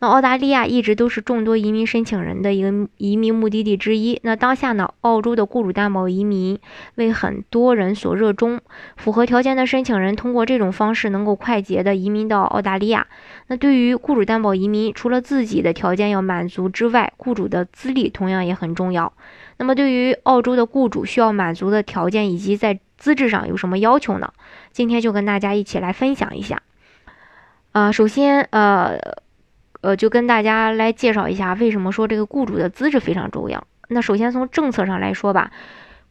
那澳大利亚一直都是众多移民申请人的一个移民目的地之一。那当下呢，澳洲的雇主担保移民为很多人所热衷，符合条件的申请人通过这种方式能够快捷的移民到澳大利亚。那对于雇主担保移民，除了自己的条件要满足之外，雇主的资历同样也很重要。那么对于澳洲的雇主需要满足的条件以及在资质上有什么要求呢？今天就跟大家一起来分享一下。呃，首先呃。呃，就跟大家来介绍一下，为什么说这个雇主的资质非常重要。那首先从政策上来说吧，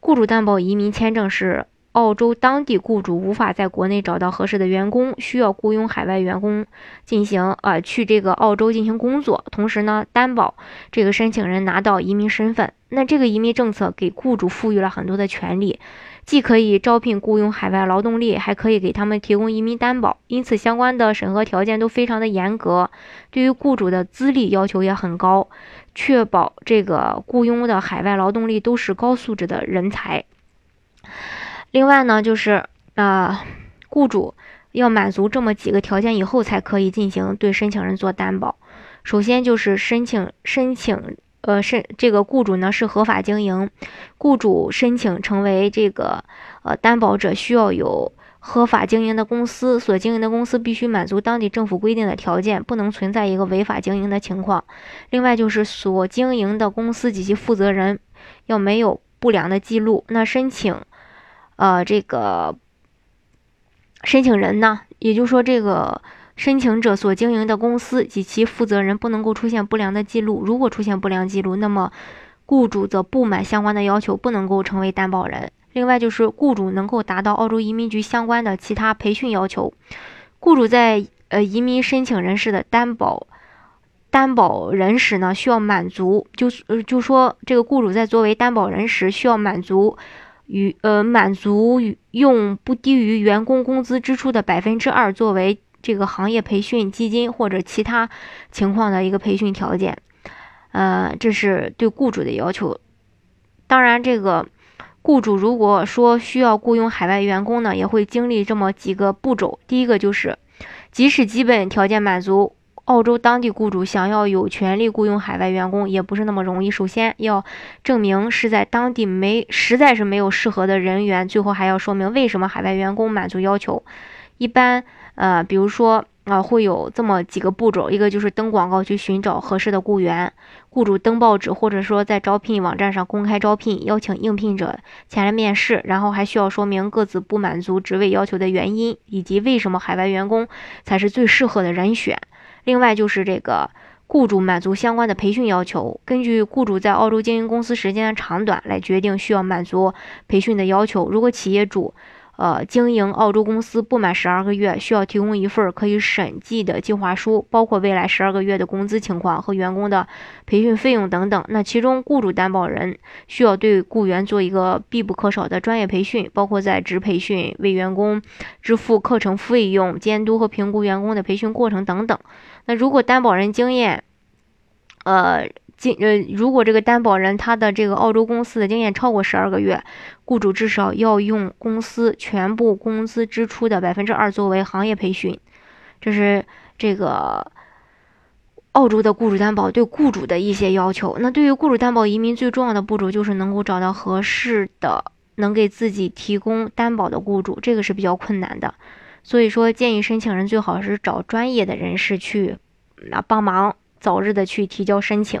雇主担保移民签证是澳洲当地雇主无法在国内找到合适的员工，需要雇佣海外员工进行呃去这个澳洲进行工作，同时呢担保这个申请人拿到移民身份。那这个移民政策给雇主赋予了很多的权利。既可以招聘雇佣海外劳动力，还可以给他们提供移民担保，因此相关的审核条件都非常的严格，对于雇主的资历要求也很高，确保这个雇佣的海外劳动力都是高素质的人才。另外呢，就是呃，雇主要满足这么几个条件以后，才可以进行对申请人做担保。首先就是申请申请。呃，申这个雇主呢是合法经营，雇主申请成为这个呃担保者，需要有合法经营的公司，所经营的公司必须满足当地政府规定的条件，不能存在一个违法经营的情况。另外就是所经营的公司及其负责人要没有不良的记录。那申请呃这个申请人呢，也就是说这个。申请者所经营的公司及其负责人不能够出现不良的记录。如果出现不良记录，那么雇主则不满相关的要求，不能够成为担保人。另外，就是雇主能够达到澳洲移民局相关的其他培训要求。雇主在呃移民申请人士的担保担保人时呢，需要满足，就是呃就说这个雇主在作为担保人时，需要满足与呃满足用不低于员工工资支出的百分之二作为。这个行业培训基金或者其他情况的一个培训条件，呃，这是对雇主的要求。当然，这个雇主如果说需要雇佣海外员工呢，也会经历这么几个步骤。第一个就是，即使基本条件满足，澳洲当地雇主想要有权利雇佣海外员工也不是那么容易。首先要证明是在当地没实在是没有适合的人员，最后还要说明为什么海外员工满足要求。一般。呃，比如说啊，会有这么几个步骤，一个就是登广告去寻找合适的雇员，雇主登报纸或者说在招聘网站上公开招聘，邀请应聘者前来面试，然后还需要说明各自不满足职位要求的原因，以及为什么海外员工才是最适合的人选。另外就是这个雇主满足相关的培训要求，根据雇主在澳洲经营公司时间的长短来决定需要满足培训的要求。如果企业主呃，经营澳洲公司不满十二个月，需要提供一份可以审计的计划书，包括未来十二个月的工资情况和员工的培训费用等等。那其中，雇主担保人需要对雇员做一个必不可少的专业培训，包括在职培训、为员工支付课程费用、监督和评估员工的培训过程等等。那如果担保人经验，呃。进呃，如果这个担保人他的这个澳洲公司的经验超过十二个月，雇主至少要用公司全部工资支出的百分之二作为行业培训。这是这个澳洲的雇主担保对雇主的一些要求。那对于雇主担保移民最重要的步骤就是能够找到合适的能给自己提供担保的雇主，这个是比较困难的。所以说，建议申请人最好是找专业的人士去那帮忙，早日的去提交申请。